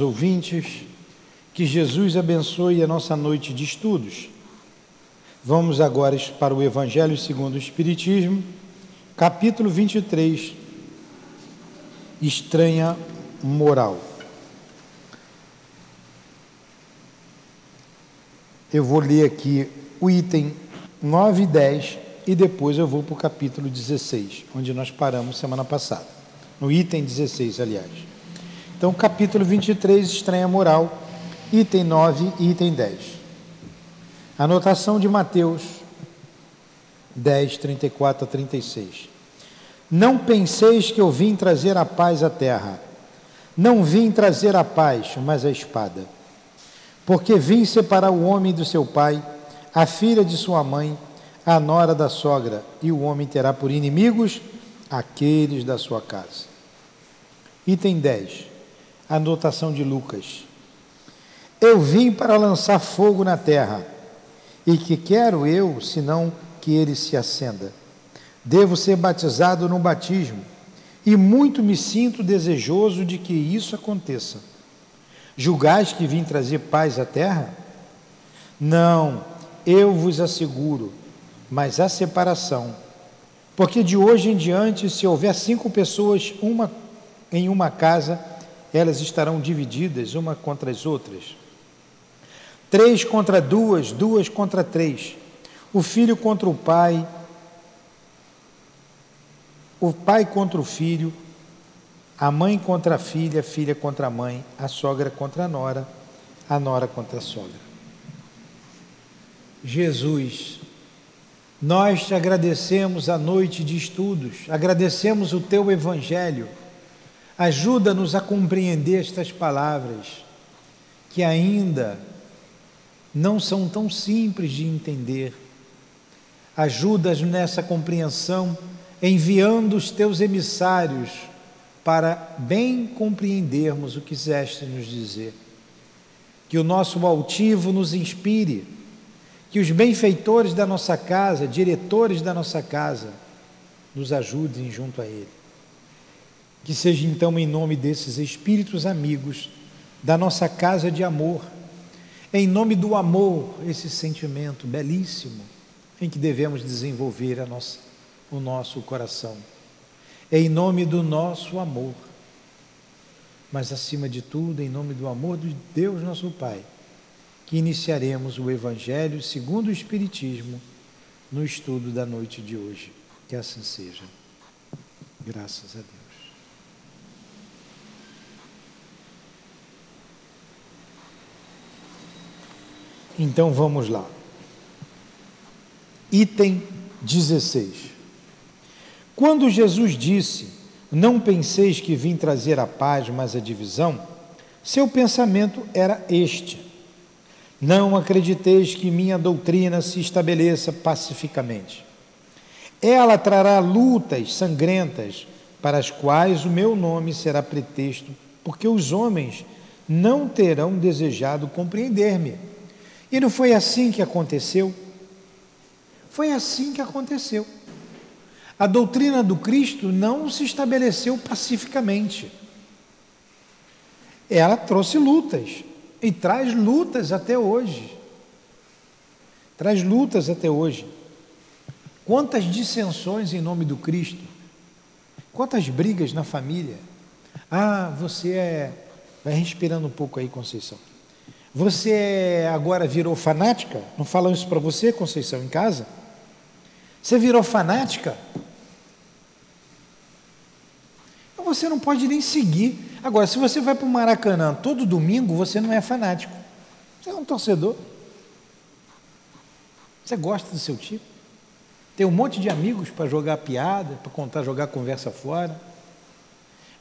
ouvintes, que Jesus abençoe a nossa noite de estudos. Vamos agora para o Evangelho segundo o Espiritismo, capítulo 23, Estranha Moral. Eu vou ler aqui o item 9 e 10 e depois eu vou para o capítulo 16, onde nós paramos semana passada. No item 16, aliás. Então, capítulo 23, estranha moral, item 9 e item 10. Anotação de Mateus 10, 34 a 36. Não penseis que eu vim trazer a paz à terra. Não vim trazer a paz, mas a espada. Porque vim separar o homem do seu pai, a filha de sua mãe, a nora da sogra, e o homem terá por inimigos aqueles da sua casa. Item 10 anotação de Lucas. Eu vim para lançar fogo na terra, e que quero eu, senão que ele se acenda. Devo ser batizado no batismo, e muito me sinto desejoso de que isso aconteça. Julgais que vim trazer paz à terra? Não, eu vos asseguro, mas a separação. Porque de hoje em diante, se houver cinco pessoas uma, em uma casa, elas estarão divididas uma contra as outras. Três contra duas, duas contra três. O filho contra o pai, o pai contra o filho, a mãe contra a filha, a filha contra a mãe, a sogra contra a nora, a nora contra a sogra. Jesus, nós te agradecemos a noite de estudos, agradecemos o teu evangelho Ajuda-nos a compreender estas palavras, que ainda não são tão simples de entender. Ajuda-nos nessa compreensão, enviando os teus emissários para bem compreendermos o que quiseste nos dizer. Que o nosso altivo nos inspire, que os benfeitores da nossa casa, diretores da nossa casa, nos ajudem junto a Ele. Que seja então em nome desses espíritos amigos da nossa casa de amor, em nome do amor, esse sentimento belíssimo em que devemos desenvolver a nossa, o nosso coração. Em nome do nosso amor, mas acima de tudo, em nome do amor de Deus nosso Pai, que iniciaremos o Evangelho segundo o Espiritismo no estudo da noite de hoje. Que assim seja. Graças a Deus. Então vamos lá. Item 16. Quando Jesus disse: Não penseis que vim trazer a paz, mas a divisão, seu pensamento era este: Não acrediteis que minha doutrina se estabeleça pacificamente. Ela trará lutas sangrentas, para as quais o meu nome será pretexto, porque os homens não terão desejado compreender-me e não foi assim que aconteceu? Foi assim que aconteceu. A doutrina do Cristo não se estabeleceu pacificamente. Ela trouxe lutas e traz lutas até hoje. Traz lutas até hoje. Quantas dissensões em nome do Cristo? Quantas brigas na família? Ah, você é. Vai respirando um pouco aí, Conceição. Você agora virou fanática? Não falam isso para você, Conceição, em casa? Você virou fanática? Então você não pode nem seguir. Agora, se você vai para o Maracanã todo domingo, você não é fanático. Você é um torcedor. Você gosta do seu tipo. Tem um monte de amigos para jogar piada, para contar, jogar conversa fora.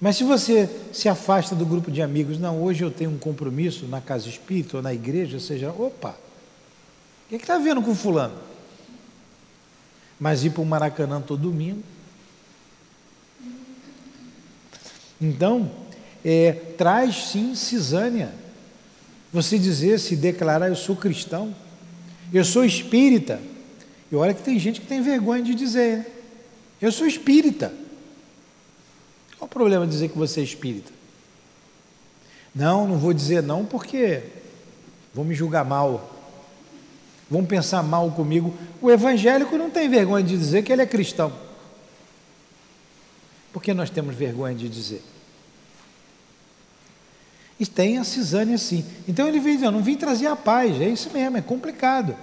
Mas se você se afasta do grupo de amigos, não, hoje eu tenho um compromisso na casa espírita ou na igreja, seja, opa, o que é está vendo com fulano? Mas ir para o Maracanã todo domingo. Então, é, traz sim cisânia. Você dizer, se declarar, eu sou cristão, eu sou espírita. E olha que tem gente que tem vergonha de dizer, eu sou espírita. Qual o problema de dizer que você é espírita? Não, não vou dizer não porque vão me julgar mal. Vão pensar mal comigo. O evangélico não tem vergonha de dizer que ele é cristão. Por que nós temos vergonha de dizer? E tem a cisane assim. Então ele vem dizendo, não vim trazer a paz, é isso mesmo, é complicado.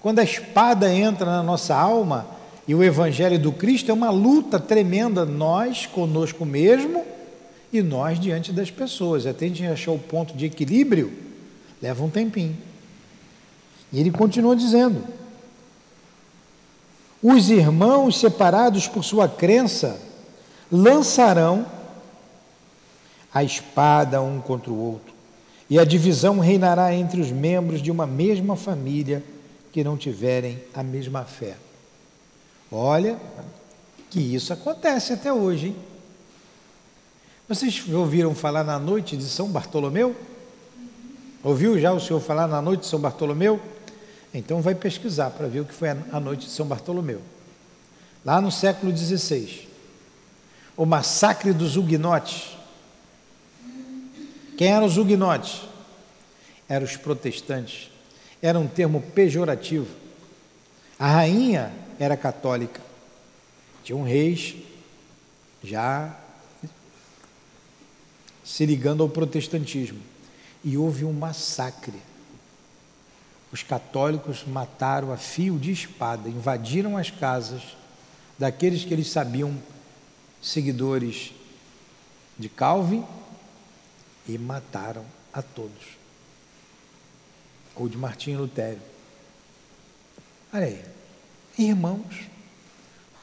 Quando a espada entra na nossa alma e o evangelho do Cristo é uma luta tremenda, nós conosco mesmo e nós diante das pessoas. Até a gente achar o ponto de equilíbrio, leva um tempinho. E ele continua dizendo: os irmãos separados por sua crença lançarão a espada um contra o outro, e a divisão reinará entre os membros de uma mesma família que não tiverem a mesma fé. Olha que isso acontece até hoje, hein? Vocês ouviram falar na noite de São Bartolomeu? Ouviu já o senhor falar na noite de São Bartolomeu? Então vai pesquisar para ver o que foi a noite de São Bartolomeu. Lá no século XVI, o massacre dos huguenotes. Quem eram os huguenotes? Eram os protestantes. Era um termo pejorativo. A rainha era católica. Tinham reis já se ligando ao protestantismo. E houve um massacre os católicos mataram a fio de espada, invadiram as casas daqueles que eles sabiam seguidores de Calvin e mataram a todos. Ou de Martinho Lutero. Olha aí, irmãos,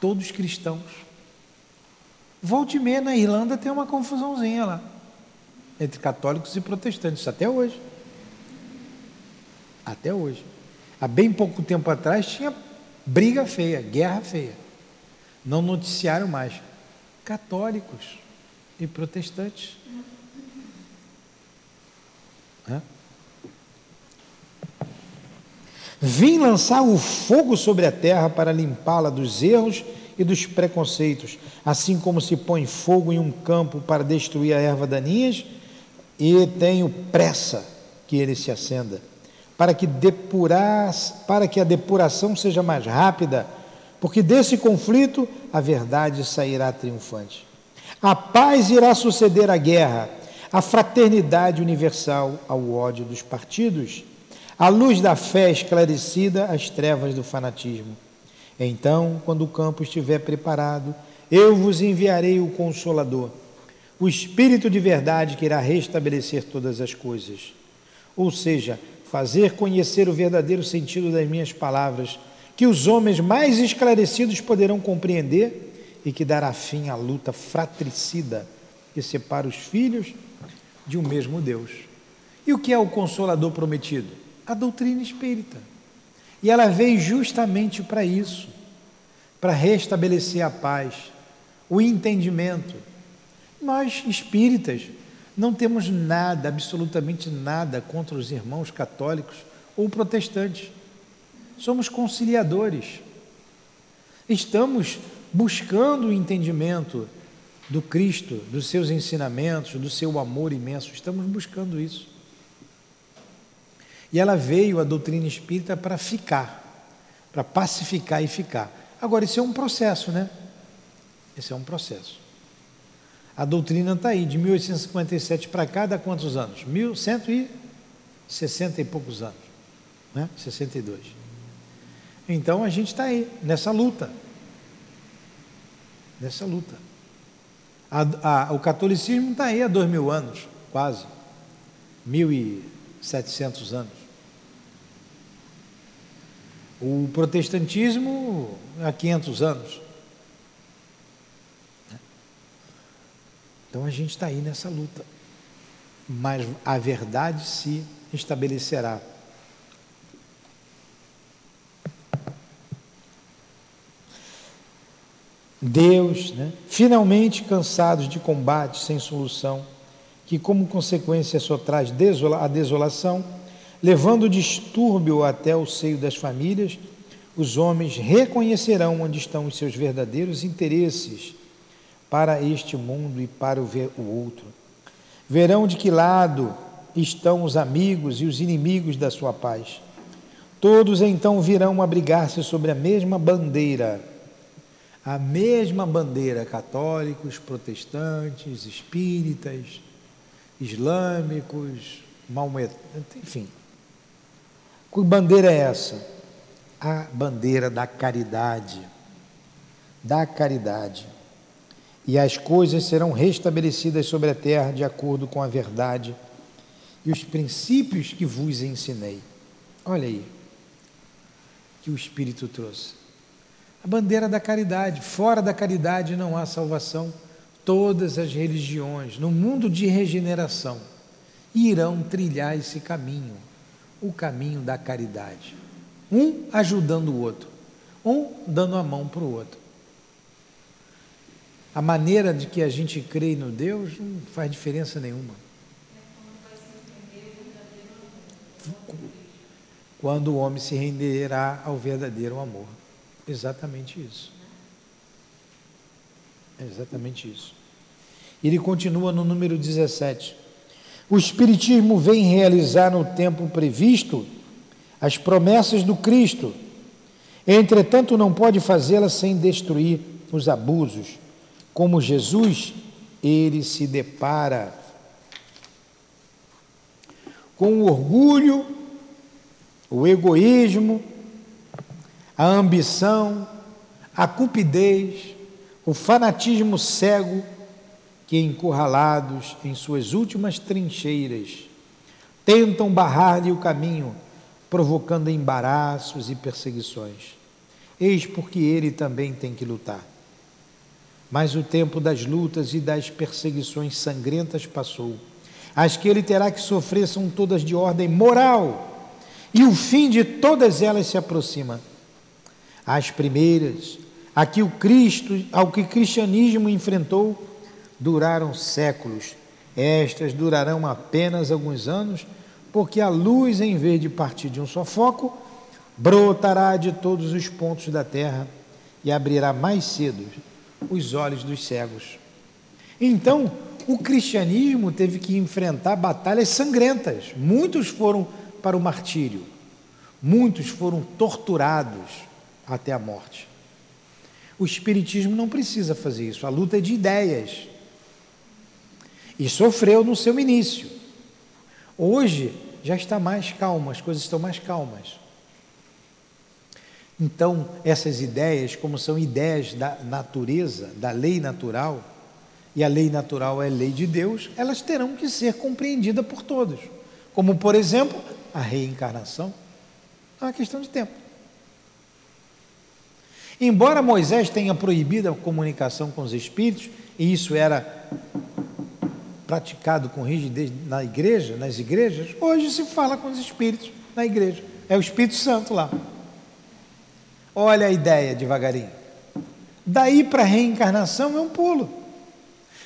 todos cristãos. Volte meia na Irlanda tem uma confusãozinha lá entre católicos e protestantes, até hoje. Até hoje. Há bem pouco tempo atrás tinha briga feia, guerra feia. Não noticiaram mais. Católicos e protestantes. Hã? Vim lançar o fogo sobre a terra para limpá-la dos erros e dos preconceitos, assim como se põe fogo em um campo para destruir a erva daninhas, e tenho pressa que ele se acenda para que, depurar, para que a depuração seja mais rápida, porque desse conflito a verdade sairá triunfante. A paz irá suceder à guerra, a fraternidade universal ao ódio dos partidos, a luz da fé esclarecida às trevas do fanatismo. Então, quando o campo estiver preparado, eu vos enviarei o Consolador, o Espírito de verdade que irá restabelecer todas as coisas. Ou seja, fazer conhecer o verdadeiro sentido das minhas palavras, que os homens mais esclarecidos poderão compreender e que dará fim à luta fratricida que separa os filhos de um mesmo Deus. E o que é o consolador prometido? A doutrina espírita. E ela veio justamente para isso, para restabelecer a paz, o entendimento. Nós espíritas não temos nada, absolutamente nada contra os irmãos católicos ou protestantes. Somos conciliadores. Estamos buscando o entendimento do Cristo, dos seus ensinamentos, do seu amor imenso. Estamos buscando isso. E ela veio, a doutrina espírita, para ficar, para pacificar e ficar. Agora, isso é um processo, né? Esse é um processo. A doutrina está aí, de 1857 para cá, dá quantos anos? 1160 e poucos anos, né? 62. Então a gente está aí, nessa luta. Nessa luta. A, a, o catolicismo está aí há dois mil anos, quase. 1.700 anos. O protestantismo há 500 anos. Então a gente está aí nessa luta. Mas a verdade se estabelecerá. Deus, né, finalmente cansados de combates sem solução, que como consequência só traz desola a desolação, levando o distúrbio até o seio das famílias, os homens reconhecerão onde estão os seus verdadeiros interesses para este mundo e para o, outro. Verão de que lado estão os amigos e os inimigos da sua paz. Todos então virão abrigar-se sobre a mesma bandeira. A mesma bandeira, católicos, protestantes, espíritas, islâmicos, maometanos, enfim. Que bandeira é essa? A bandeira da caridade. Da caridade. E as coisas serão restabelecidas sobre a terra de acordo com a verdade e os princípios que vos ensinei. Olha aí, que o Espírito trouxe. A bandeira da caridade. Fora da caridade não há salvação. Todas as religiões, no mundo de regeneração, irão trilhar esse caminho o caminho da caridade. Um ajudando o outro, um dando a mão para o outro. A maneira de que a gente crê no Deus não faz diferença nenhuma. Quando o homem se renderá ao verdadeiro amor. Exatamente isso. É exatamente isso. Ele continua no número 17. O Espiritismo vem realizar no tempo previsto as promessas do Cristo. Entretanto, não pode fazê-la sem destruir os abusos. Como Jesus, ele se depara com o orgulho, o egoísmo, a ambição, a cupidez, o fanatismo cego que, encurralados em suas últimas trincheiras, tentam barrar-lhe o caminho, provocando embaraços e perseguições. Eis porque ele também tem que lutar. Mas o tempo das lutas e das perseguições sangrentas passou. As que ele terá que sofrer são todas de ordem moral, e o fim de todas elas se aproxima. As primeiras, a que o Cristo, ao que o cristianismo enfrentou, duraram séculos. Estas durarão apenas alguns anos, porque a luz, em vez de partir de um só foco, brotará de todos os pontos da terra e abrirá mais cedo os olhos dos cegos. Então, o cristianismo teve que enfrentar batalhas sangrentas. Muitos foram para o martírio, muitos foram torturados até a morte. O espiritismo não precisa fazer isso, a luta é de ideias. E sofreu no seu início. Hoje já está mais calmo, as coisas estão mais calmas. Então, essas ideias, como são ideias da natureza, da lei natural, e a lei natural é a lei de Deus, elas terão que ser compreendidas por todos. Como, por exemplo, a reencarnação. É uma questão de tempo. Embora Moisés tenha proibido a comunicação com os espíritos, e isso era praticado com rigidez na igreja, nas igrejas, hoje se fala com os espíritos na igreja. É o Espírito Santo lá. Olha a ideia devagarinho. Daí para a reencarnação é um pulo.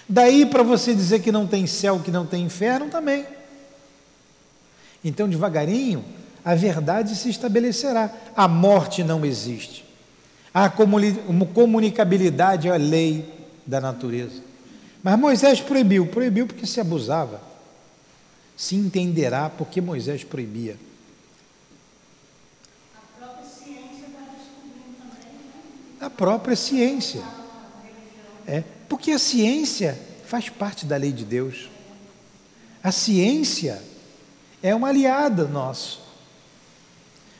Daí para você dizer que não tem céu, que não tem inferno também. Então, devagarinho, a verdade se estabelecerá. A morte não existe. A comunicabilidade é a lei da natureza. Mas Moisés proibiu, proibiu porque se abusava. Se entenderá porque Moisés proibia. A própria ciência também. A própria ciência. É, porque a ciência faz parte da lei de Deus. A ciência é uma aliada nossa.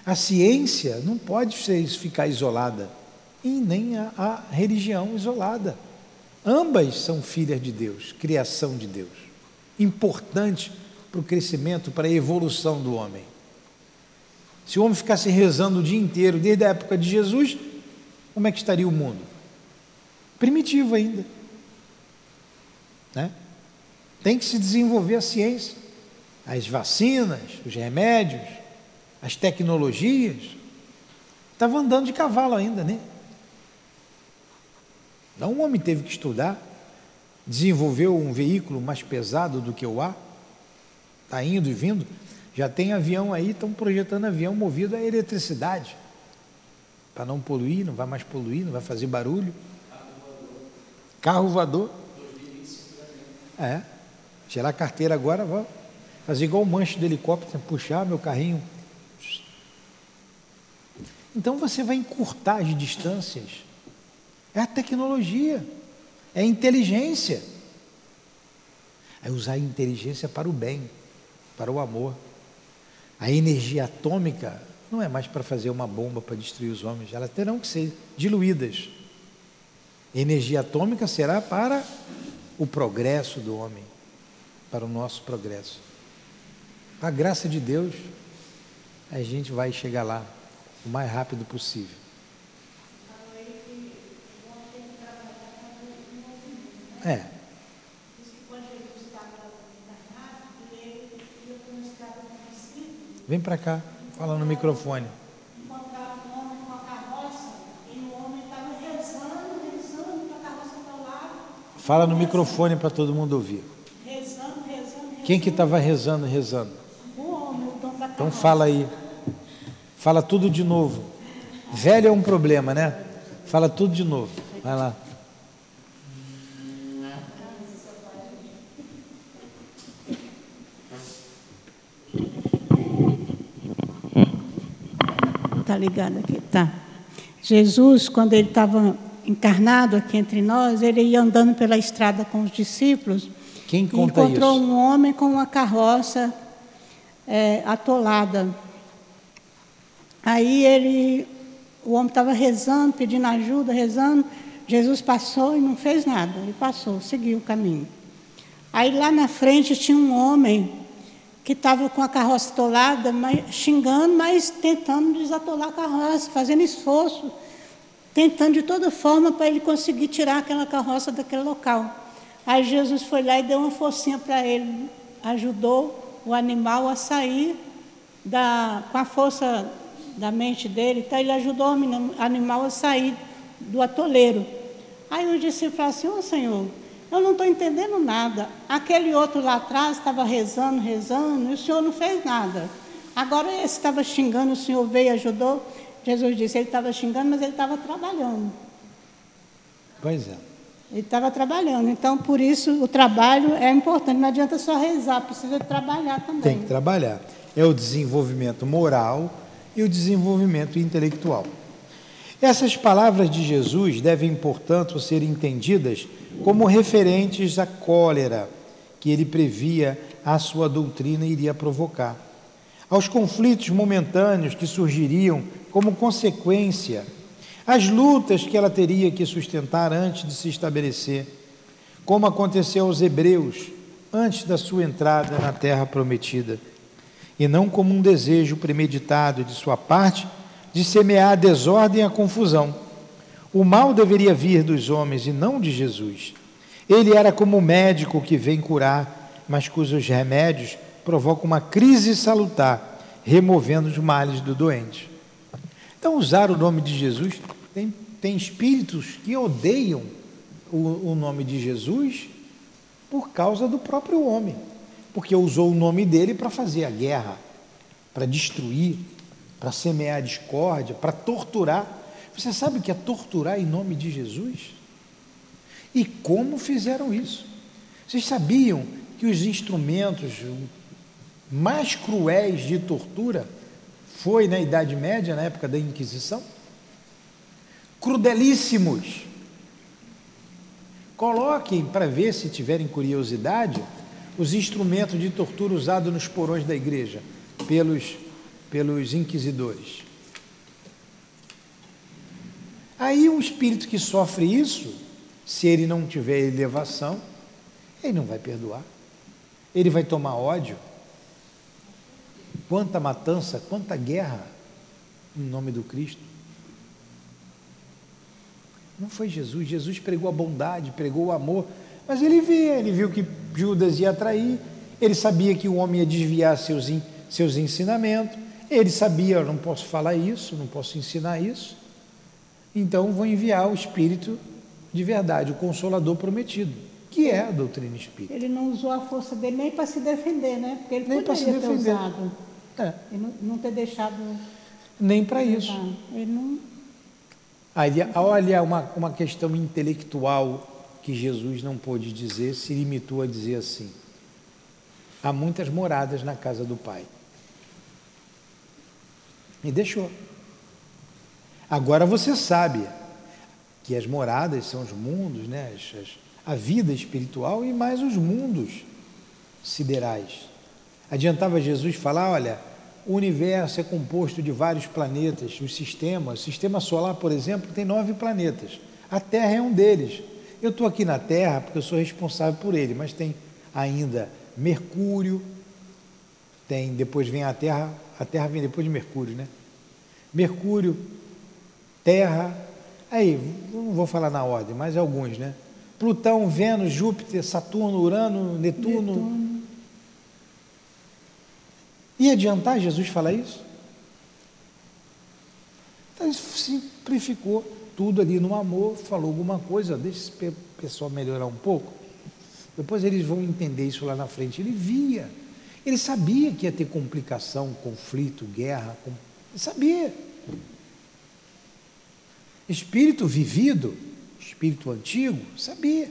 A ciência não pode ficar isolada e nem a, a religião isolada. Ambas são filhas de Deus, criação de Deus, importante para o crescimento, para a evolução do homem. Se o homem ficasse rezando o dia inteiro, desde a época de Jesus, como é que estaria o mundo? Primitivo ainda. Né? Tem que se desenvolver a ciência, as vacinas, os remédios, as tecnologias. Estava andando de cavalo ainda, né? Não, um homem teve que estudar, desenvolveu um veículo mais pesado do que o ar, está indo e vindo. Já tem avião aí, estão projetando avião movido a eletricidade, para não poluir, não vai mais poluir, não vai fazer barulho. Carro voador. É, Tirar a carteira agora, vou fazer igual o manche do helicóptero, puxar meu carrinho. Então você vai encurtar as distâncias. É a tecnologia, é a inteligência. É usar a inteligência para o bem, para o amor. A energia atômica não é mais para fazer uma bomba para destruir os homens, elas terão que ser diluídas. A energia atômica será para o progresso do homem, para o nosso progresso. Com a graça de Deus, a gente vai chegar lá o mais rápido possível. É. Vem para cá, fala no microfone. Rezando, rezando Fala no microfone para todo mundo ouvir. rezando, rezando, Quem que estava rezando, rezando? rezando. Então fala aí. Fala tudo de novo. Velho é um problema, né? Fala tudo de novo. Vai lá. Tá ligado aqui, tá. Jesus, quando ele estava encarnado aqui entre nós, ele ia andando pela estrada com os discípulos. Quem e conta encontrou isso? um homem com uma carroça é, atolada. Aí ele, o homem estava rezando, pedindo ajuda, rezando. Jesus passou e não fez nada. Ele passou, seguiu o caminho. Aí lá na frente tinha um homem que estava com a carroça atolada, mas, xingando, mas tentando desatolar a carroça, fazendo esforço, tentando de toda forma para ele conseguir tirar aquela carroça daquele local. Aí Jesus foi lá e deu uma forcinha para ele, ajudou o animal a sair da, com a força da mente dele, então ele ajudou o anim- animal a sair do atoleiro. Aí o discípulo falou assim, ô Senhor, eu não estou entendendo nada. Aquele outro lá atrás estava rezando, rezando, e o Senhor não fez nada. Agora esse estava xingando, o Senhor veio e ajudou. Jesus disse, ele estava xingando, mas ele estava trabalhando. Pois é. Ele estava trabalhando. Então, por isso, o trabalho é importante. Não adianta só rezar, precisa trabalhar também. Tem que trabalhar. É o desenvolvimento moral e o desenvolvimento intelectual. Essas palavras de Jesus devem, portanto, ser entendidas como referentes à cólera que ele previa a sua doutrina iria provocar, aos conflitos momentâneos que surgiriam como consequência, às lutas que ela teria que sustentar antes de se estabelecer, como aconteceu aos hebreus antes da sua entrada na terra prometida, e não como um desejo premeditado de sua parte de semear a desordem e a confusão. O mal deveria vir dos homens e não de Jesus. Ele era como o médico que vem curar, mas cujos remédios provocam uma crise salutar, removendo os males do doente. Então, usar o nome de Jesus, tem, tem espíritos que odeiam o, o nome de Jesus por causa do próprio homem, porque usou o nome dele para fazer a guerra, para destruir, para semear discórdia, para torturar. Você sabe o que é torturar em nome de Jesus? E como fizeram isso? Vocês sabiam que os instrumentos mais cruéis de tortura foi na Idade Média, na época da Inquisição? Crudelíssimos. Coloquem para ver se tiverem curiosidade os instrumentos de tortura usados nos porões da igreja pelos, pelos inquisidores. Aí um espírito que sofre isso, se ele não tiver elevação, ele não vai perdoar. Ele vai tomar ódio. Quanta matança, quanta guerra em nome do Cristo. Não foi Jesus. Jesus pregou a bondade, pregou o amor, mas ele via, ele viu que Judas ia atrair, ele sabia que o homem ia desviar seus, seus ensinamentos, ele sabia, eu não posso falar isso, não posso ensinar isso, então vou enviar o Espírito de verdade, o Consolador prometido, que é a doutrina espírita. Ele não usou a força dele nem para se defender, né? Porque ele Nem para poderia se ter usado. É, E não, não ter deixado. nem para isso. Ele não. Aí, olha uma, uma questão intelectual que Jesus não pôde dizer, se limitou a dizer assim: há muitas moradas na casa do Pai. E deixou. Agora você sabe que as moradas são os mundos, né? A vida espiritual e mais os mundos siderais. Adiantava Jesus falar: olha, o universo é composto de vários planetas, os sistemas. O sistema solar, por exemplo, tem nove planetas. A Terra é um deles. Eu estou aqui na Terra porque eu sou responsável por ele, mas tem ainda Mercúrio, tem, depois vem a Terra, a Terra vem depois de Mercúrio, né? Mercúrio, Terra, aí, não vou falar na ordem, mas alguns, né? Plutão, Vênus, Júpiter, Saturno, Urano, Netuno. Netuno. Ia adiantar Jesus falar isso? Então, ele simplificou tudo ali no amor, falou alguma coisa, deixa esse pessoal melhorar um pouco. Depois eles vão entender isso lá na frente. Ele via, ele sabia que ia ter complicação, conflito, guerra, ele sabia. Espírito vivido, espírito antigo, sabia.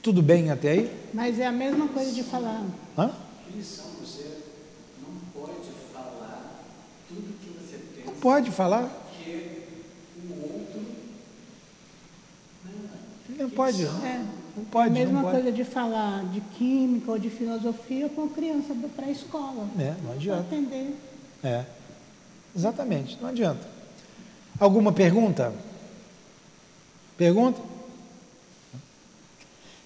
Tudo bem até aí? Mas é a mesma coisa de falar. Hã? você não pode falar tudo que você pensa. Não pode falar? Porque o outro. Não, não pode. É. Não pode, é a mesma pode. coisa de falar de química ou de filosofia com criança para a escola. É, não adianta. Para atender. É, exatamente, não adianta. Alguma pergunta? Pergunta?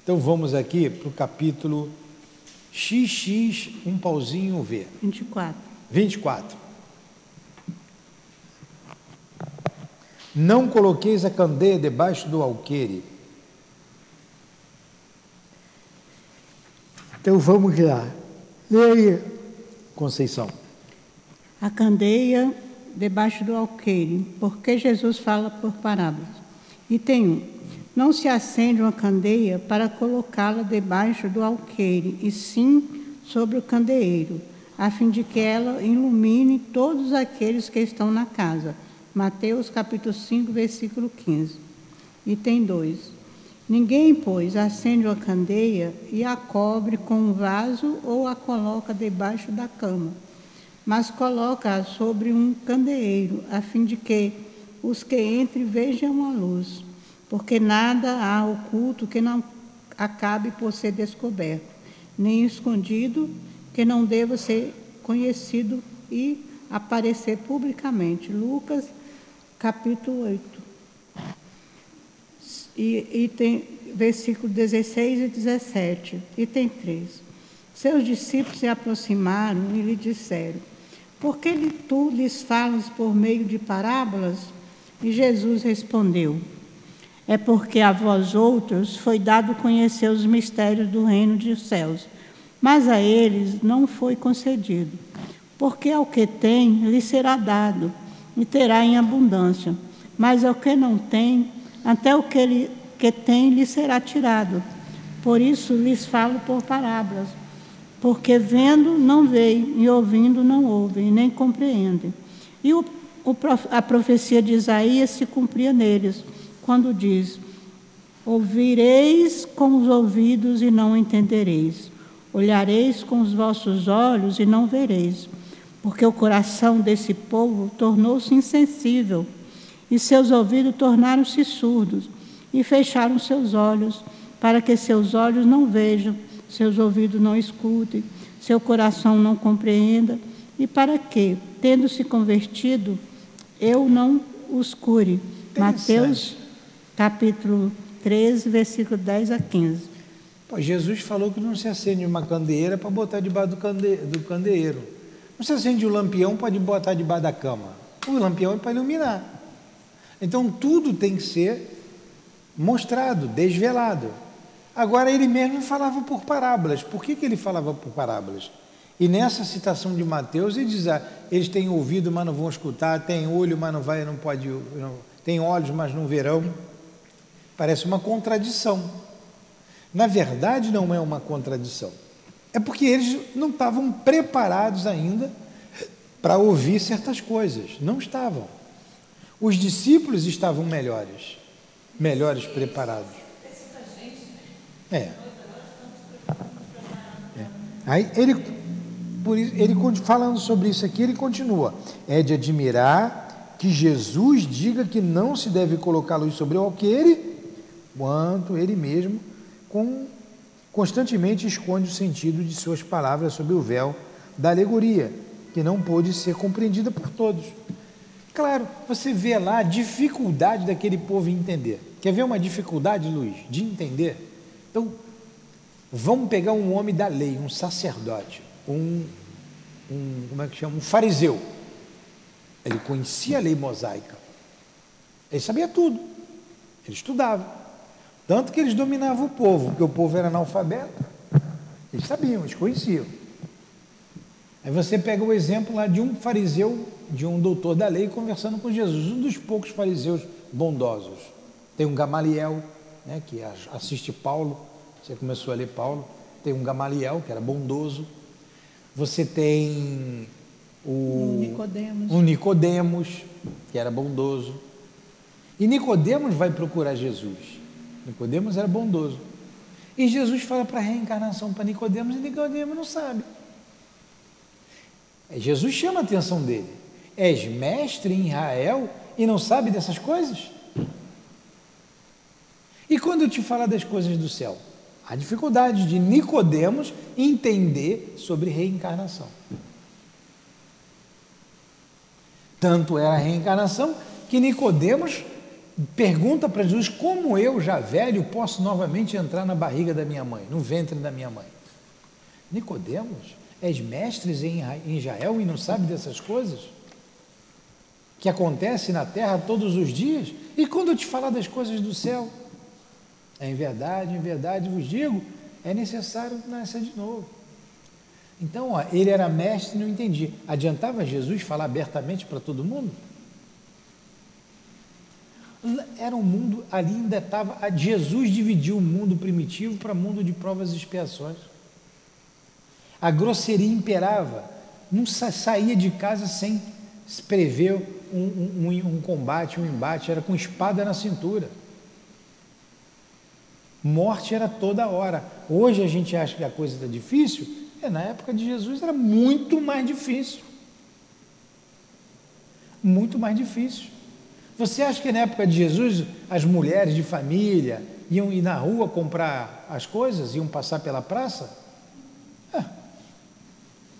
Então vamos aqui para o capítulo XX, um pauzinho V. 24. 24. Não coloqueis a candeia debaixo do alqueire. Então vamos lá. Leia, Conceição. A candeia debaixo do alqueire, porque Jesus fala por parábolas. E tem um. Não se acende uma candeia para colocá-la debaixo do alqueire, e sim sobre o candeeiro, a fim de que ela ilumine todos aqueles que estão na casa. Mateus capítulo 5, versículo 15. E tem dois. Ninguém, pois, acende uma candeia e a cobre com um vaso ou a coloca debaixo da cama, mas coloca-a sobre um candeeiro, a fim de que os que entrem vejam a luz porque nada há oculto que não acabe por ser descoberto, nem escondido que não deva ser conhecido e aparecer publicamente. Lucas, capítulo 8. E, tem versículo 16 e 17, e tem três. Seus discípulos se aproximaram e lhe disseram: Por que tu lhes falas por meio de parábolas? E Jesus respondeu: é porque a vós outros foi dado conhecer os mistérios do reino dos céus, mas a eles não foi concedido. Porque ao que tem, lhe será dado, e terá em abundância, mas ao que não tem, até o que, ele, que tem lhe será tirado. Por isso lhes falo por parábolas, porque vendo não veem, e ouvindo não ouvem, nem compreendem. E o, o, a profecia de Isaías se cumpria neles quando diz: Ouvireis com os ouvidos e não entendereis, olhareis com os vossos olhos e não vereis, porque o coração desse povo tornou-se insensível, e seus ouvidos tornaram-se surdos, e fecharam seus olhos, para que seus olhos não vejam, seus ouvidos não escutem, seu coração não compreenda, e para que, tendo se convertido, eu não os cure. Mateus capítulo 13, versículo 10 a 15. Pô, Jesus falou que não se acende uma candeeira para botar debaixo do, cande... do candeeiro. Não se acende o um lampião para botar debaixo da cama. O lampião é para iluminar. Então tudo tem que ser mostrado, desvelado. Agora ele mesmo falava por parábolas. Por que, que ele falava por parábolas? E nessa citação de Mateus ele diz: ah, eles têm ouvido, mas não vão escutar, têm olho, mas não vai, não pode, não, têm olhos, mas não verão. Parece uma contradição. Na verdade, não é uma contradição. É porque eles não estavam preparados ainda para ouvir certas coisas. Não estavam. Os discípulos estavam melhores, melhores preparados. É. Aí ele, por isso, ele falando sobre isso aqui, ele continua. É de admirar que Jesus diga que não se deve colocar luz sobre o alqueire, quanto ele mesmo com, constantemente esconde o sentido de suas palavras sob o véu da alegoria, que não pôde ser compreendida por todos. Claro, você vê lá a dificuldade daquele povo entender. Quer ver uma dificuldade, Luiz, de entender? Então, vamos pegar um homem da lei, um sacerdote, um, um como é que chama? Um fariseu. Ele conhecia a lei mosaica. Ele sabia tudo. Ele estudava. Tanto que eles dominavam o povo, porque o povo era analfabeto. Eles sabiam, eles conheciam. Aí você pega o exemplo lá de um fariseu de um doutor da lei conversando com Jesus, um dos poucos fariseus bondosos. Tem um Gamaliel, né, que assiste Paulo, você começou a ler Paulo, tem um Gamaliel, que era bondoso. Você tem o um Nicodemos. um Nicodemos, que era bondoso. E Nicodemos vai procurar Jesus. Nicodemos era bondoso. E Jesus fala para a reencarnação para Nicodemos e Nicodemos não sabe. Jesus chama a atenção dele. És mestre em Israel e não sabe dessas coisas? E quando eu te falar das coisas do céu? A dificuldade de Nicodemos entender sobre reencarnação. Tanto era a reencarnação que Nicodemos pergunta para Jesus como eu, já velho, posso novamente entrar na barriga da minha mãe, no ventre da minha mãe. Nicodemos, és mestre em Israel e não sabe dessas coisas? que acontece na terra todos os dias? E quando eu te falar das coisas do céu? É em verdade, em verdade vos digo, é necessário nascer de novo. Então, ó, ele era mestre e não entendia. Adiantava Jesus falar abertamente para todo mundo? Era um mundo, ali ainda estava. Jesus dividiu o mundo primitivo para mundo de provas e expiações. A grosseria imperava. Não saía de casa sem prever um, um, um combate, um embate, era com espada na cintura. Morte era toda hora. Hoje a gente acha que a coisa está difícil, é, na época de Jesus era muito mais difícil. Muito mais difícil. Você acha que na época de Jesus as mulheres de família iam ir na rua comprar as coisas, iam passar pela praça?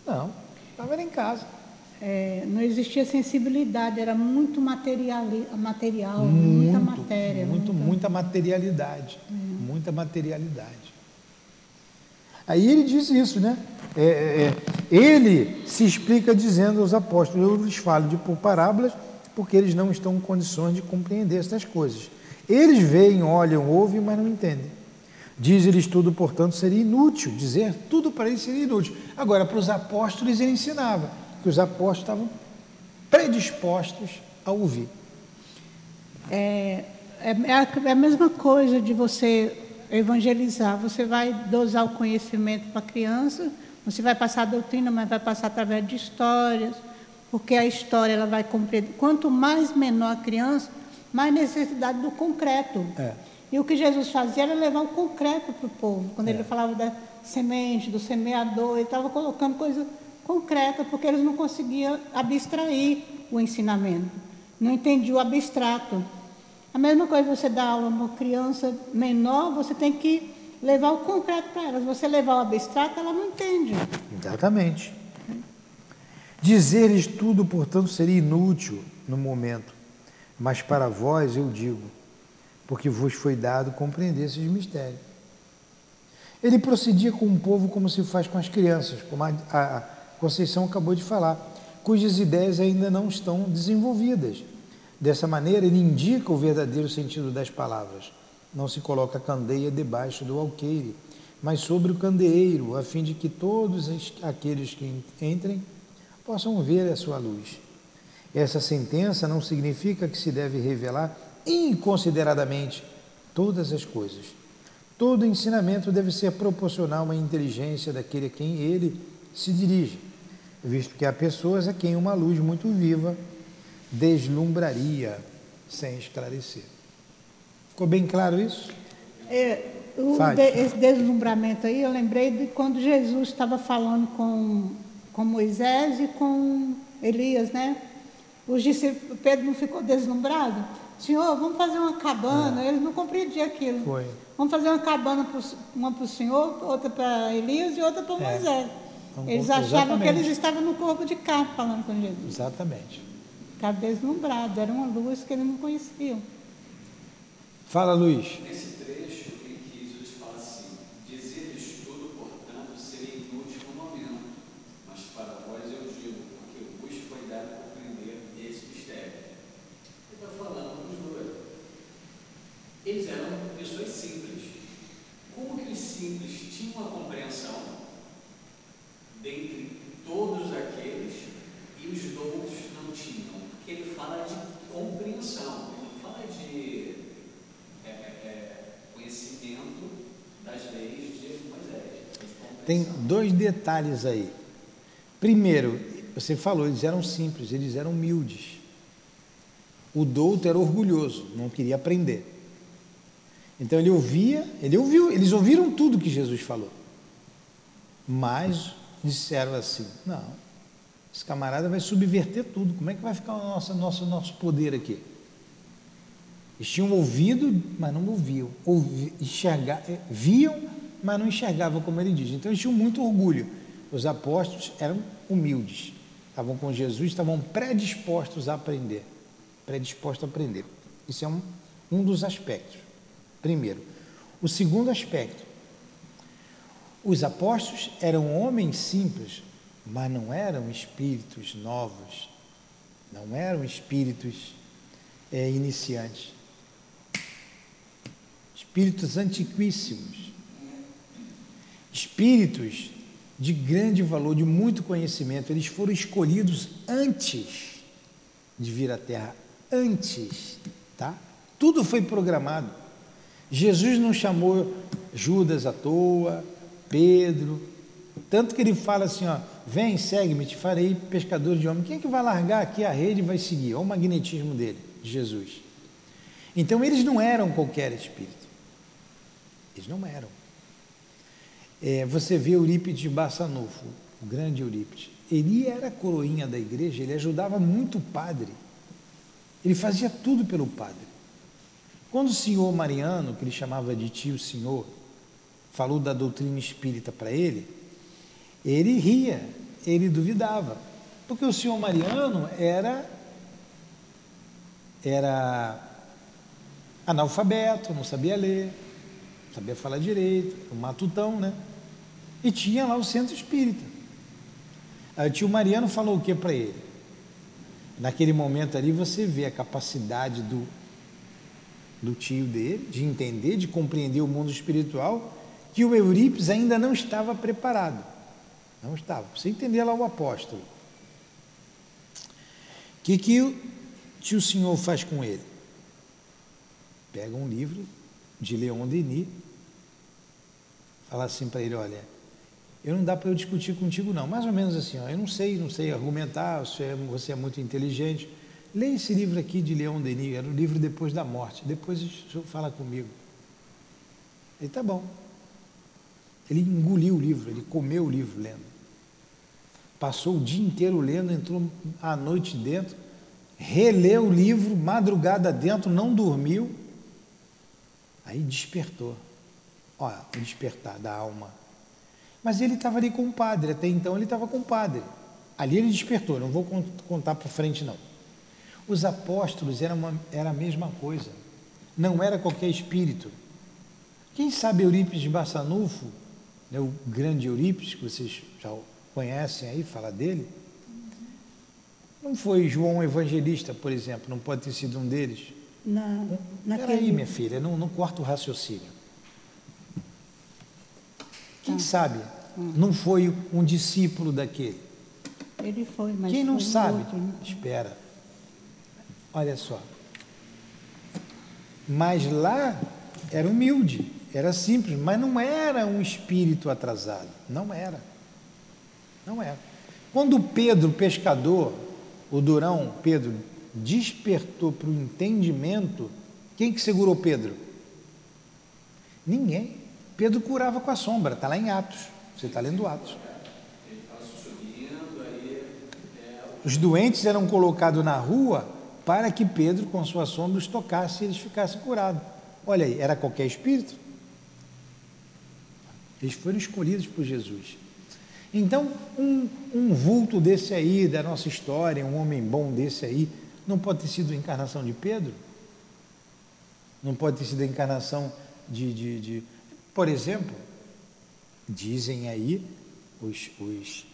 Não, estava em casa é, não existia sensibilidade, era muito material, material muito, muita matéria. Muito, muita, muita materialidade. É. Muita materialidade. Aí ele diz isso, né? É, é, é, ele se explica dizendo aos apóstolos: Eu lhes falo de por parábolas, porque eles não estão em condições de compreender estas coisas. Eles veem, olham, ouvem, mas não entendem. Diz-lhes tudo, portanto, seria inútil. Dizer tudo para eles seria inútil. Agora, para os apóstolos, ele ensinava que os apóstolos estavam predispostos a ouvir. É, é, é a mesma coisa de você evangelizar. Você vai dosar o conhecimento para a criança, você vai passar a doutrina, mas vai passar através de histórias, porque a história ela vai compreender. Quanto mais menor a criança, mais necessidade do concreto. É. E o que Jesus fazia era levar o concreto para o povo. Quando é. ele falava da semente, do semeador, ele estava colocando coisas concreta, porque eles não conseguiam abstrair o ensinamento, não entendiam o abstrato. A mesma coisa você dá aula a uma criança menor, você tem que levar o concreto para ela. Se você levar o abstrato, ela não entende. Exatamente. Dizer-lhes tudo, portanto, seria inútil no momento, mas para vós eu digo, porque vos foi dado compreender esses mistérios. Ele procedia com o povo como se faz com as crianças, como a, a Conceição acabou de falar, cujas ideias ainda não estão desenvolvidas. Dessa maneira, ele indica o verdadeiro sentido das palavras. Não se coloca a candeia debaixo do alqueire, mas sobre o candeeiro, a fim de que todos aqueles que entrem possam ver a sua luz. Essa sentença não significa que se deve revelar inconsideradamente todas as coisas. Todo ensinamento deve ser proporcional à inteligência daquele a quem ele se dirige visto que há pessoas a quem uma luz muito viva deslumbraria sem esclarecer. Ficou bem claro isso? É, o de- esse deslumbramento aí, eu lembrei de quando Jesus estava falando com, com Moisés e com Elias, né? Os discípulos, Pedro não ficou deslumbrado? Senhor, vamos fazer uma cabana. Eles não compreendiam aquilo. É. Foi. Vamos fazer uma cabana, pro- uma para o Senhor, outra para Elias e outra para É. Moisés. Vamos Eles achavam que exatamente. eles estavam no corpo de carne falando com Jesus. Exatamente. Ficaram deslumbrados, era uma luz que eles não conheciam. Fala, Luiz. Nesse trecho em que Jesus fala assim: Dizer-lhes tudo, portanto, seria inútil no momento, mas para vós eu digo, porque vos foi dado compreender esse mistério. Ele está falando dos dois. Eles eram pessoas simples. Como que os simples tinham uma compreensão dentre todos aqueles e os outros não tinham? Porque ele fala de compreensão, ele fala de é, é, é, conhecimento das leis de Moisés. de Tem dois detalhes aí. Primeiro, você falou, eles eram simples, eles eram humildes. O douto era orgulhoso, não queria aprender. Então ele ouvia, ele ouviu, eles ouviram tudo que Jesus falou. Mas disseram assim: não, esse camarada vai subverter tudo. Como é que vai ficar o nosso, nosso, nosso poder aqui? Eles tinham ouvido, mas não ouviam. Ouvi, eh, viam, mas não enxergavam, como ele diz. Então eles tinham muito orgulho. Os apóstolos eram humildes. Estavam com Jesus, estavam predispostos a aprender. Predispostos a aprender. Isso é um, um dos aspectos. Primeiro. O segundo aspecto. Os apóstolos eram homens simples, mas não eram espíritos novos. Não eram espíritos eh, iniciantes espíritos antiquíssimos, espíritos de grande valor, de muito conhecimento. Eles foram escolhidos antes de vir à Terra, antes, tá? Tudo foi programado. Jesus não chamou Judas à toa, Pedro, tanto que ele fala assim, ó, vem, segue-me, te farei pescador de homem. Quem é que vai largar aqui a rede e vai seguir? Olha o magnetismo dele, de Jesus. Então eles não eram qualquer espírito. Eles não eram. É, você vê Eurípides de Bassanufo, o grande Eurípides. Ele era coroinha da igreja, ele ajudava muito o padre. Ele fazia tudo pelo padre. Quando o senhor Mariano, que ele chamava de tio senhor, falou da doutrina espírita para ele, ele ria, ele duvidava. Porque o senhor Mariano era era analfabeto, não sabia ler, não sabia falar direito, um matutão, né? E tinha lá o centro espírita. Aí o tio Mariano falou o que para ele? Naquele momento ali você vê a capacidade do, do tio dele de entender, de compreender o mundo espiritual, que o Eurípides ainda não estava preparado. Não estava. Você entender lá o apóstolo. O que, que o tio senhor faz com ele? Pega um livro de Leon Denis, fala assim para ele, olha, eu não dá para eu discutir contigo não, mais ou menos assim, ó, eu não sei, não sei argumentar, você é, você é muito inteligente, leia esse livro aqui de Leon Denis, era o livro depois da morte, depois o fala comigo. Ele, tá bom. Ele engoliu o livro, ele comeu o livro lendo. Passou o dia inteiro lendo, entrou à noite dentro, releu o livro, madrugada dentro, não dormiu, Aí despertou. Olha, o despertar da alma. Mas ele estava ali com o padre, até então ele estava com o padre. Ali ele despertou, não vou contar para frente não. Os apóstolos eram uma, era a mesma coisa. Não era qualquer espírito. Quem sabe Eurípides de Bassanufo, né, o grande Eurípides, que vocês já conhecem aí, fala dele, não foi João Evangelista, por exemplo, não pode ter sido um deles. Na, Peraí, naquele, minha filha, não, não corta o raciocínio. Quem sabe não foi um discípulo daquele? ele foi, mas Quem não foi sabe, outro, né? espera. Olha só. Mas lá era humilde, era simples, mas não era um espírito atrasado. Não era. Não era. Quando Pedro, pescador, o durão Pedro, despertou para o entendimento, quem que segurou Pedro? Ninguém. Pedro curava com a sombra, está lá em Atos. Você está lendo Atos. Os doentes eram colocados na rua para que Pedro, com sua sombra, os tocasse e eles ficassem curados. Olha aí, era qualquer espírito? Eles foram escolhidos por Jesus. Então, um, um vulto desse aí, da nossa história, um homem bom desse aí, não pode ter sido a encarnação de Pedro? Não pode ter sido a encarnação de. de, de... Por exemplo, dizem aí os, os,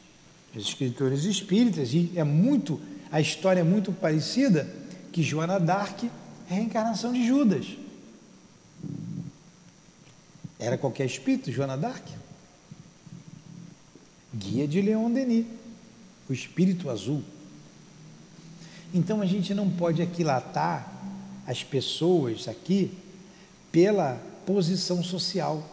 os escritores espíritas, e é muito, a história é muito parecida, que Joana d'Arc é a reencarnação de Judas. Era qualquer espírito, Joana d'Arc? Guia de Leon Denis, o espírito azul. Então a gente não pode aquilatar as pessoas aqui pela posição social.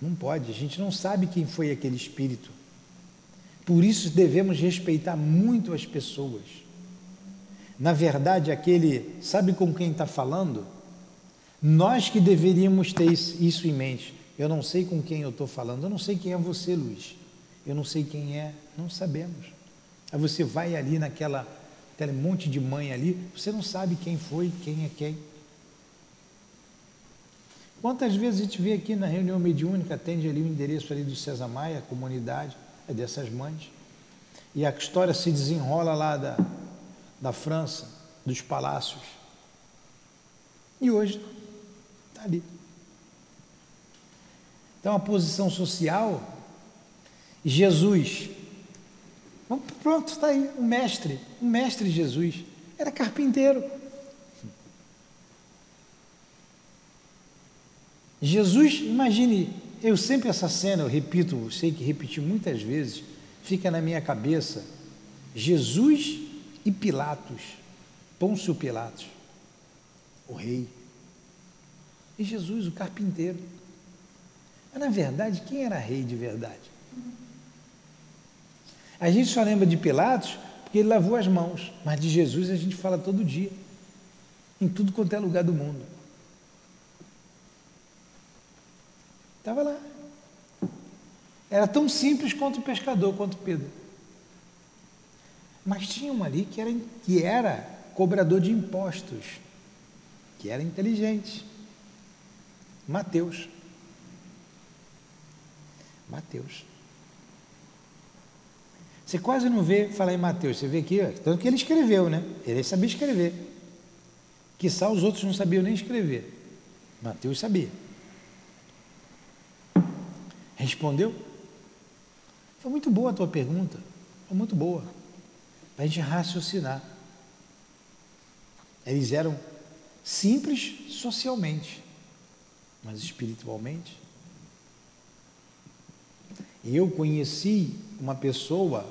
Não pode, a gente não sabe quem foi aquele espírito. Por isso devemos respeitar muito as pessoas. Na verdade, aquele, sabe com quem está falando? Nós que deveríamos ter isso em mente. Eu não sei com quem eu estou falando, eu não sei quem é você, Luiz. Eu não sei quem é, não sabemos. Aí você vai ali naquela aquele monte de mãe ali, você não sabe quem foi, quem é quem. Quantas vezes a gente vê aqui na reunião mediúnica, atende ali o endereço ali do César Maia, a comunidade, é dessas mães. E a história se desenrola lá da, da França, dos palácios. E hoje ali. Então a posição social, Jesus, pronto, está aí, o mestre, o mestre Jesus, era carpinteiro. Jesus, imagine, eu sempre essa cena, eu repito, sei que repeti muitas vezes, fica na minha cabeça, Jesus e Pilatos, Pôncio Pilatos, o rei, e Jesus, o carpinteiro. Mas na verdade, quem era rei de verdade? A gente só lembra de Pilatos porque ele lavou as mãos, mas de Jesus a gente fala todo dia, em tudo quanto é lugar do mundo. Estava lá. Era tão simples quanto o pescador, quanto Pedro. Mas tinha um ali que era, que era cobrador de impostos, que era inteligente. Mateus. Mateus. Você quase não vê falar em Mateus, você vê aqui, ó, tanto que ele escreveu, né? Ele sabia escrever. Quizá os outros não sabiam nem escrever. Mateus sabia. Respondeu? Foi muito boa a tua pergunta. Foi muito boa. Para a gente raciocinar. Eles eram simples socialmente, mas espiritualmente. Eu conheci uma pessoa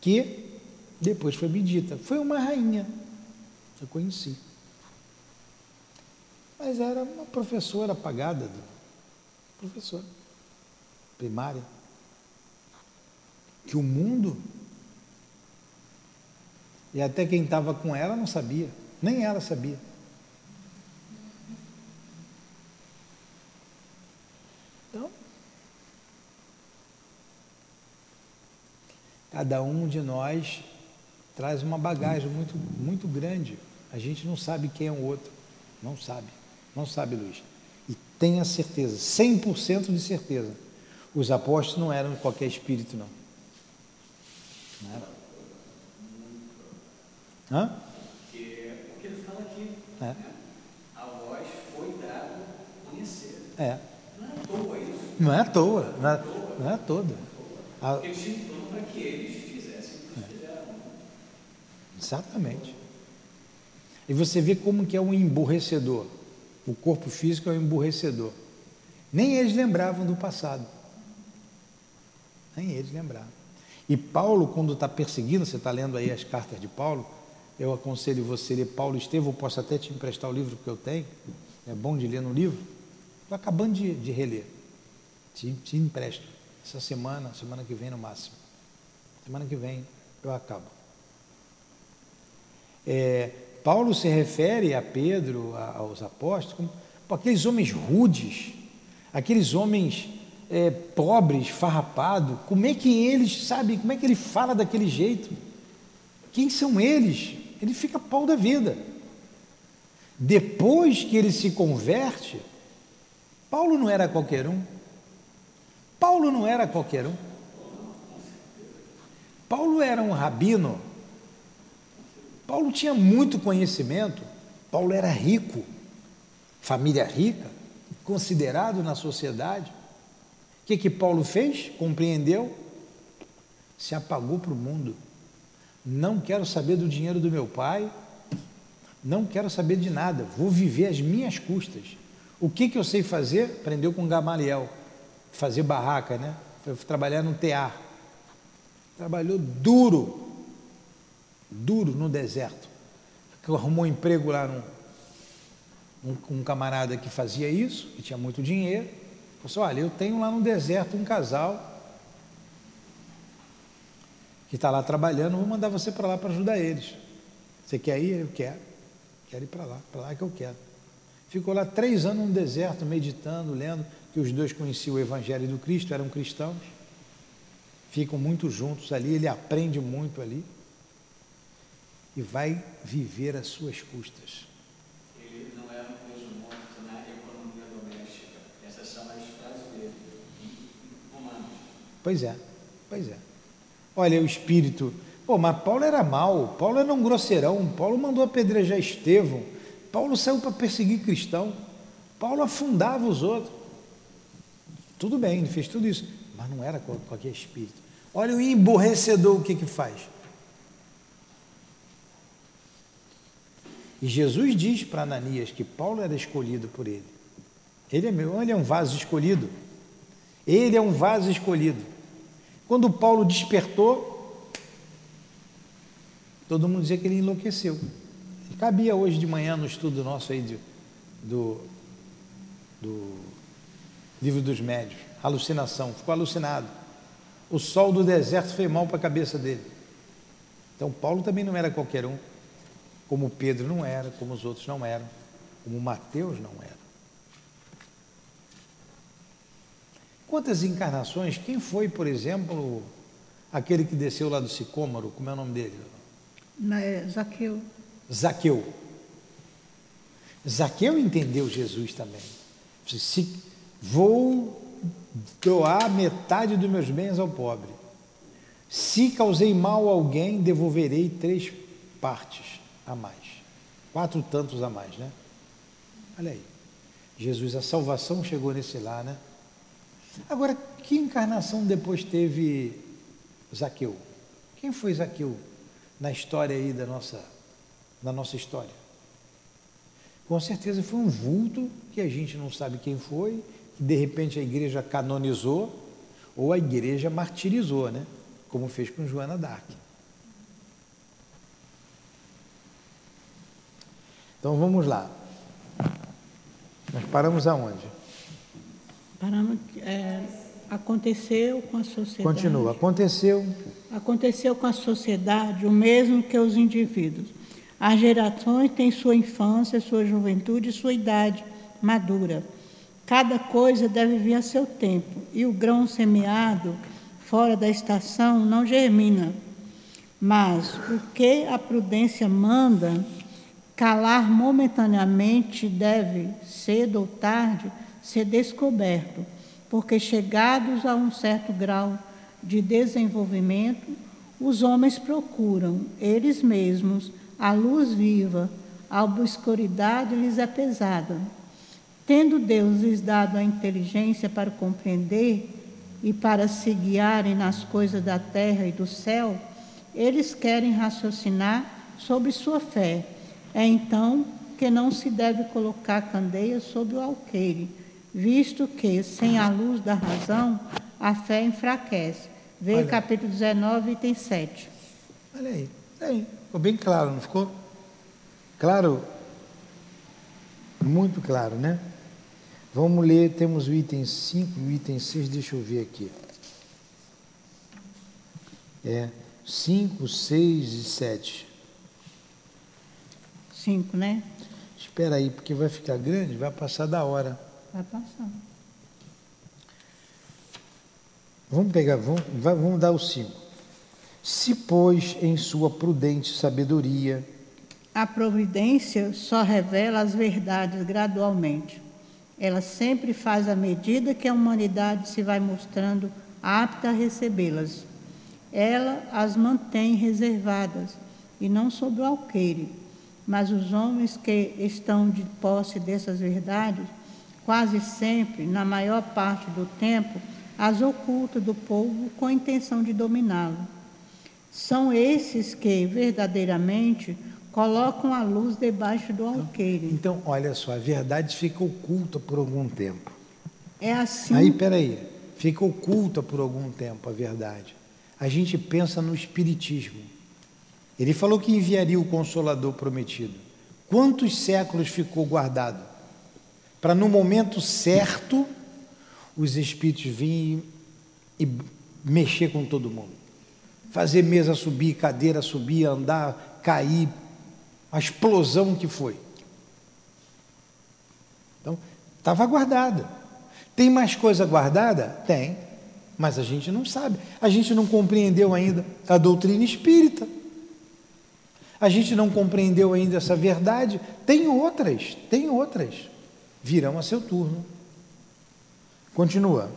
que depois foi medita. Foi uma rainha. Eu conheci. Mas era uma professora apagada, professora primária. Que o mundo, e até quem estava com ela não sabia, nem ela sabia. Cada um de nós traz uma bagagem muito, muito grande. A gente não sabe quem é o outro. Não sabe. Não sabe, Luiz. E tenha certeza, 100% de certeza, os apóstolos não eram qualquer espírito, não. Não era. Hã? Porque, porque ele fala aqui, É. né? a voz foi dada conhecer. É. Não é à toa isso. Não é à toa. Não é, não é à toda. A- Porque plano para que eles fizessem o que fizeram. Exatamente. E você vê como que é um emburrecedor. O corpo físico é um emburrecedor. Nem eles lembravam do passado. Nem eles lembravam. E Paulo, quando está perseguindo, você está lendo aí as cartas de Paulo, eu aconselho você a ler Paulo Estevão, eu posso até te emprestar o livro que eu tenho, é bom de ler no livro. Estou acabando de, de reler. Te, te empresto. Essa semana, semana que vem no máximo. Semana que vem eu acabo. É, Paulo se refere a Pedro, a- aos apóstolos, como aqueles homens rudes, aqueles homens é, pobres, farrapados, como é que eles, sabe, como é que ele fala daquele jeito? Quem são eles? Ele fica pau da vida. Depois que ele se converte, Paulo não era qualquer um. Paulo não era qualquer um. Paulo era um rabino. Paulo tinha muito conhecimento. Paulo era rico, família rica, considerado na sociedade. O que, que Paulo fez? Compreendeu? Se apagou para o mundo. Não quero saber do dinheiro do meu pai, não quero saber de nada, vou viver às minhas custas. O que, que eu sei fazer? Aprendeu com Gamaliel, fazer barraca, né? Foi trabalhar no tear. Trabalhou duro, duro no deserto. Arrumou um emprego lá num, um, um, camarada que fazia isso, que tinha muito dinheiro. Falou assim, olha, eu tenho lá no deserto um casal que está lá trabalhando, vou mandar você para lá para ajudar eles. Você quer ir? Eu quero. Quero ir para lá, para lá que eu quero. Ficou lá três anos no deserto, meditando, lendo, que os dois conheciam o Evangelho do Cristo, eram cristãos. Ficam muito juntos ali, ele aprende muito ali. E vai viver às suas custas. Ele não era um peso morto na economia doméstica. Essas são as frases dele, Romanos. Pois é, pois é. Olha o espírito. Pô, mas Paulo era mau, Paulo era um grosseirão, Paulo mandou apedrejar Estevão, Paulo saiu para perseguir cristão. Paulo afundava os outros. Tudo bem, ele fez tudo isso, mas não era qualquer espírito. Olha o emborrecedor o que que faz. E Jesus diz para Ananias que Paulo era escolhido por ele. Ele é meu, ele é um vaso escolhido. Ele é um vaso escolhido. Quando Paulo despertou, todo mundo dizia que ele enlouqueceu. Cabia hoje de manhã no estudo nosso aí de, do, do livro dos médios, alucinação, ficou alucinado. O sol do deserto fez mal para a cabeça dele. Então Paulo também não era qualquer um, como Pedro não era, como os outros não eram, como Mateus não era. Quantas encarnações? Quem foi, por exemplo, aquele que desceu lá do Sicômoro? Como é o nome dele? É Zaqueu. Zaqueu. Zaqueu entendeu Jesus também. Se vou doar metade dos meus bens ao pobre. Se causei mal a alguém, devolverei três partes a mais. Quatro tantos a mais, né? Olha aí. Jesus, a salvação chegou nesse lá, né? Agora, que encarnação depois teve Zaqueu? Quem foi Zaqueu na história aí da nossa na nossa história. Com certeza foi um vulto que a gente não sabe quem foi, de repente a igreja canonizou ou a igreja martirizou, né? Como fez com Joana d'Arc. Então vamos lá. Nós paramos aonde? Paramos. É, aconteceu com a sociedade. Continua. Aconteceu. Aconteceu com a sociedade o mesmo que os indivíduos as gerações têm sua infância, sua juventude e sua idade madura. Cada coisa deve vir a seu tempo, e o grão semeado fora da estação não germina. Mas o que a prudência manda calar momentaneamente deve, cedo ou tarde, ser descoberto, porque chegados a um certo grau de desenvolvimento, os homens procuram, eles mesmos, a luz viva, a obscuridade lhes é pesada. Tendo Deus lhes dado a inteligência para compreender e para se guiarem nas coisas da terra e do céu, eles querem raciocinar sobre sua fé. É então que não se deve colocar candeia sobre o alqueire, visto que, sem a luz da razão, a fé enfraquece. Veio capítulo 19, item 7. Olha aí, aí. Ficou bem claro, não ficou? Claro? Muito claro, né? Vamos ler, temos o item 5 e o item 6, deixa eu ver aqui. É 5, 6 e 7. 5, né? Espera aí, porque vai ficar grande, vai passar da hora. Vai passar. Vamos pegar, vamos, vamos dar o 5. Se, pois, em sua prudente sabedoria. A providência só revela as verdades gradualmente. Ela sempre faz à medida que a humanidade se vai mostrando apta a recebê-las. Ela as mantém reservadas e não sob o alqueire. Mas os homens que estão de posse dessas verdades, quase sempre, na maior parte do tempo, as oculta do povo com a intenção de dominá-lo. São esses que, verdadeiramente, colocam a luz debaixo do alqueire. Então, olha só, a verdade fica oculta por algum tempo. É assim. Aí, peraí, fica oculta por algum tempo a verdade. A gente pensa no Espiritismo. Ele falou que enviaria o Consolador prometido. Quantos séculos ficou guardado? Para no momento certo os espíritos virem e mexer com todo mundo. Fazer mesa subir, cadeira subir, andar, cair, a explosão que foi. Então, estava guardada. Tem mais coisa guardada? Tem, mas a gente não sabe. A gente não compreendeu ainda a doutrina espírita. A gente não compreendeu ainda essa verdade. Tem outras, tem outras. Virão a seu turno. Continua.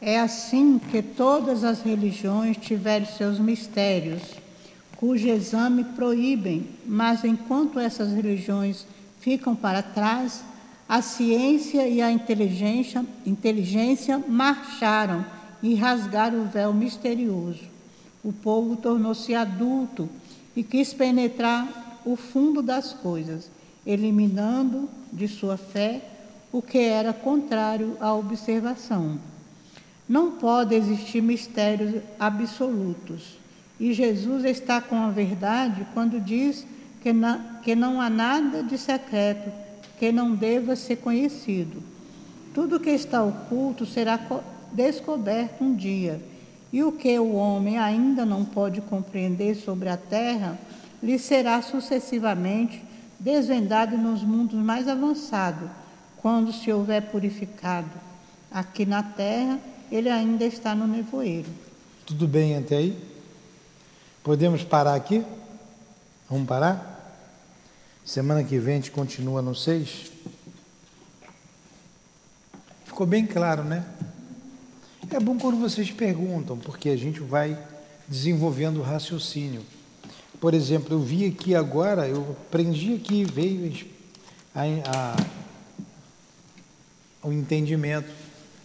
É assim que todas as religiões tiveram seus mistérios, cujo exame proíbem, mas enquanto essas religiões ficam para trás, a ciência e a inteligência, inteligência marcharam e rasgaram o véu misterioso. O povo tornou-se adulto e quis penetrar o fundo das coisas, eliminando de sua fé o que era contrário à observação. Não pode existir mistérios absolutos. E Jesus está com a verdade quando diz que, na, que não há nada de secreto que não deva ser conhecido. Tudo que está oculto será descoberto um dia, e o que o homem ainda não pode compreender sobre a terra lhe será sucessivamente desvendado nos mundos mais avançados quando se houver purificado. Aqui na terra, ele ainda está no nevoeiro. Tudo bem até aí? Podemos parar aqui? Vamos parar? Semana que vem a gente continua no 6. Ficou bem claro, né? É bom quando vocês perguntam, porque a gente vai desenvolvendo o raciocínio. Por exemplo, eu vi aqui agora, eu aprendi aqui, veio a, a o entendimento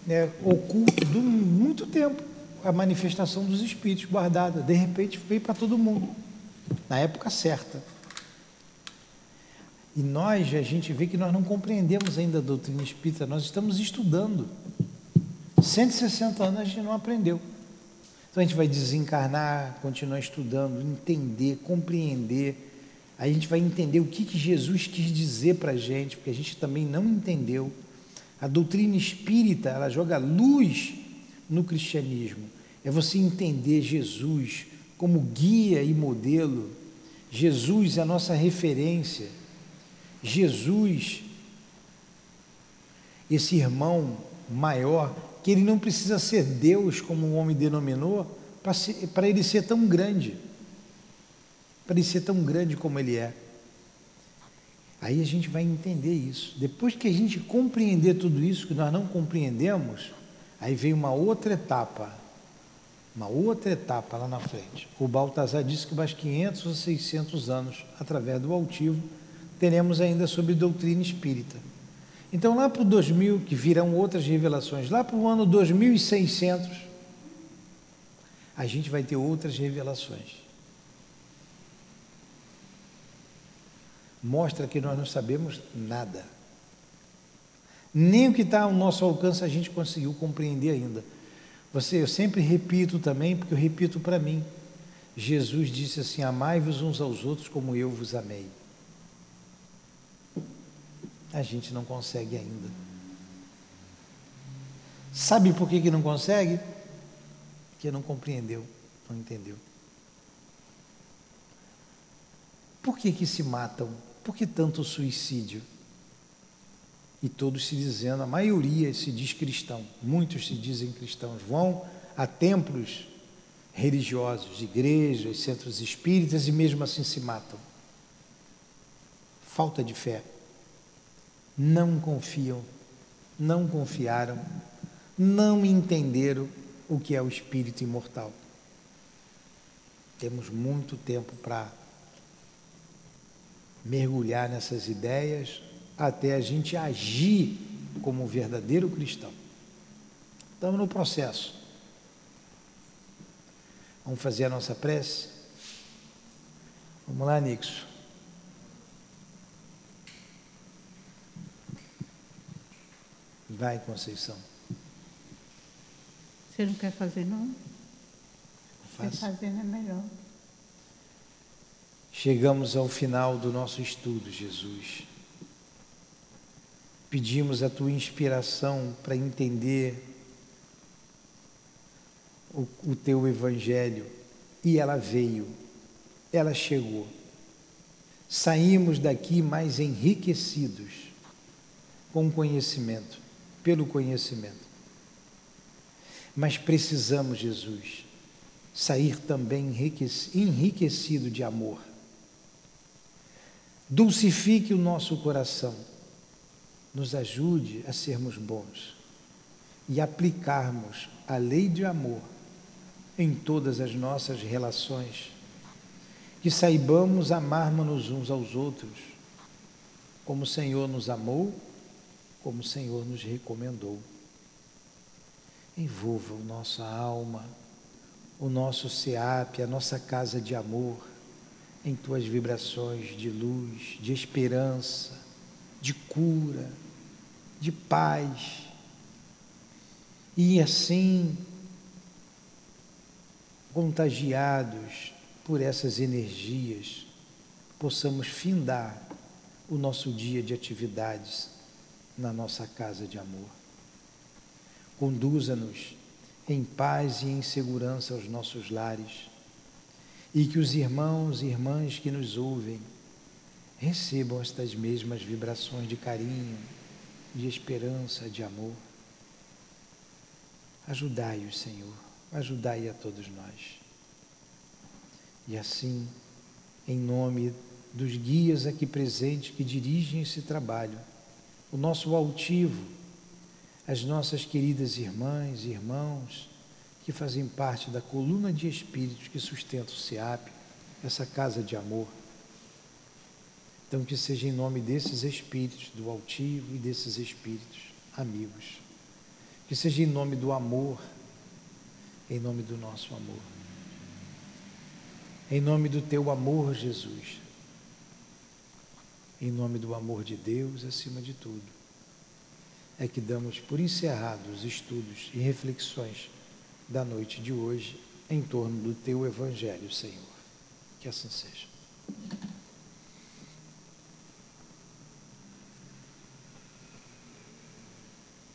né, oculto de muito tempo, a manifestação dos espíritos guardada. De repente veio para todo mundo, na época certa. E nós, a gente vê que nós não compreendemos ainda a doutrina espírita, nós estamos estudando. 160 anos a gente não aprendeu. Então a gente vai desencarnar, continuar estudando, entender, compreender. A gente vai entender o que, que Jesus quis dizer para a gente, porque a gente também não entendeu. A doutrina espírita, ela joga luz no cristianismo. É você entender Jesus como guia e modelo. Jesus é a nossa referência. Jesus, esse irmão maior, que ele não precisa ser Deus, como o homem denominou, para ele ser tão grande. Para ele ser tão grande como ele é. Aí a gente vai entender isso. Depois que a gente compreender tudo isso que nós não compreendemos, aí vem uma outra etapa. Uma outra etapa lá na frente. O Baltazar disse que mais 500 ou 600 anos, através do altivo, teremos ainda sobre doutrina espírita. Então, lá para o 2000, que virão outras revelações, lá para o ano 2600, a gente vai ter outras revelações. mostra que nós não sabemos nada. Nem o que está ao nosso alcance a gente conseguiu compreender ainda. Você, eu sempre repito também, porque eu repito para mim. Jesus disse assim: Amai-vos uns aos outros como eu vos amei. A gente não consegue ainda. Sabe por que, que não consegue? Porque não compreendeu, não entendeu. Por que, que se matam? Por que tanto suicídio? E todos se dizendo, a maioria se diz cristão, muitos se dizem cristãos, vão a templos religiosos, igrejas, centros espíritas e mesmo assim se matam. Falta de fé. Não confiam, não confiaram, não entenderam o que é o espírito imortal. Temos muito tempo para mergulhar nessas ideias até a gente agir como um verdadeiro cristão. Estamos no processo. Vamos fazer a nossa prece? Vamos lá, Nixo. Vai, Conceição. Você não quer fazer, não? Você fazendo é melhor. Chegamos ao final do nosso estudo, Jesus. Pedimos a tua inspiração para entender o, o teu evangelho e ela veio, ela chegou. Saímos daqui mais enriquecidos com o conhecimento, pelo conhecimento. Mas precisamos, Jesus, sair também enriquecido de amor. Dulcifique o nosso coração, nos ajude a sermos bons e aplicarmos a lei de amor em todas as nossas relações, que saibamos amarmos-nos uns aos outros, como o Senhor nos amou, como o Senhor nos recomendou. Envolva o nossa alma, o nosso SEAP, a nossa casa de amor, em tuas vibrações de luz, de esperança, de cura, de paz. E assim contagiados por essas energias, possamos findar o nosso dia de atividades na nossa casa de amor. Conduza-nos em paz e em segurança aos nossos lares e que os irmãos e irmãs que nos ouvem recebam estas mesmas vibrações de carinho, de esperança, de amor. Ajudai-os, Senhor ajudai a todos nós. E assim, em nome dos guias aqui presentes que dirigem esse trabalho, o nosso altivo, as nossas queridas irmãs e irmãos que fazem parte da coluna de espíritos que sustenta o SEAP, essa casa de amor. Então, que seja em nome desses espíritos, do altivo e desses espíritos amigos. Que seja em nome do amor em nome do nosso amor. Em nome do teu amor, Jesus. Em nome do amor de Deus acima de tudo. É que damos por encerrados os estudos e reflexões da noite de hoje em torno do teu Evangelho, Senhor. Que assim seja.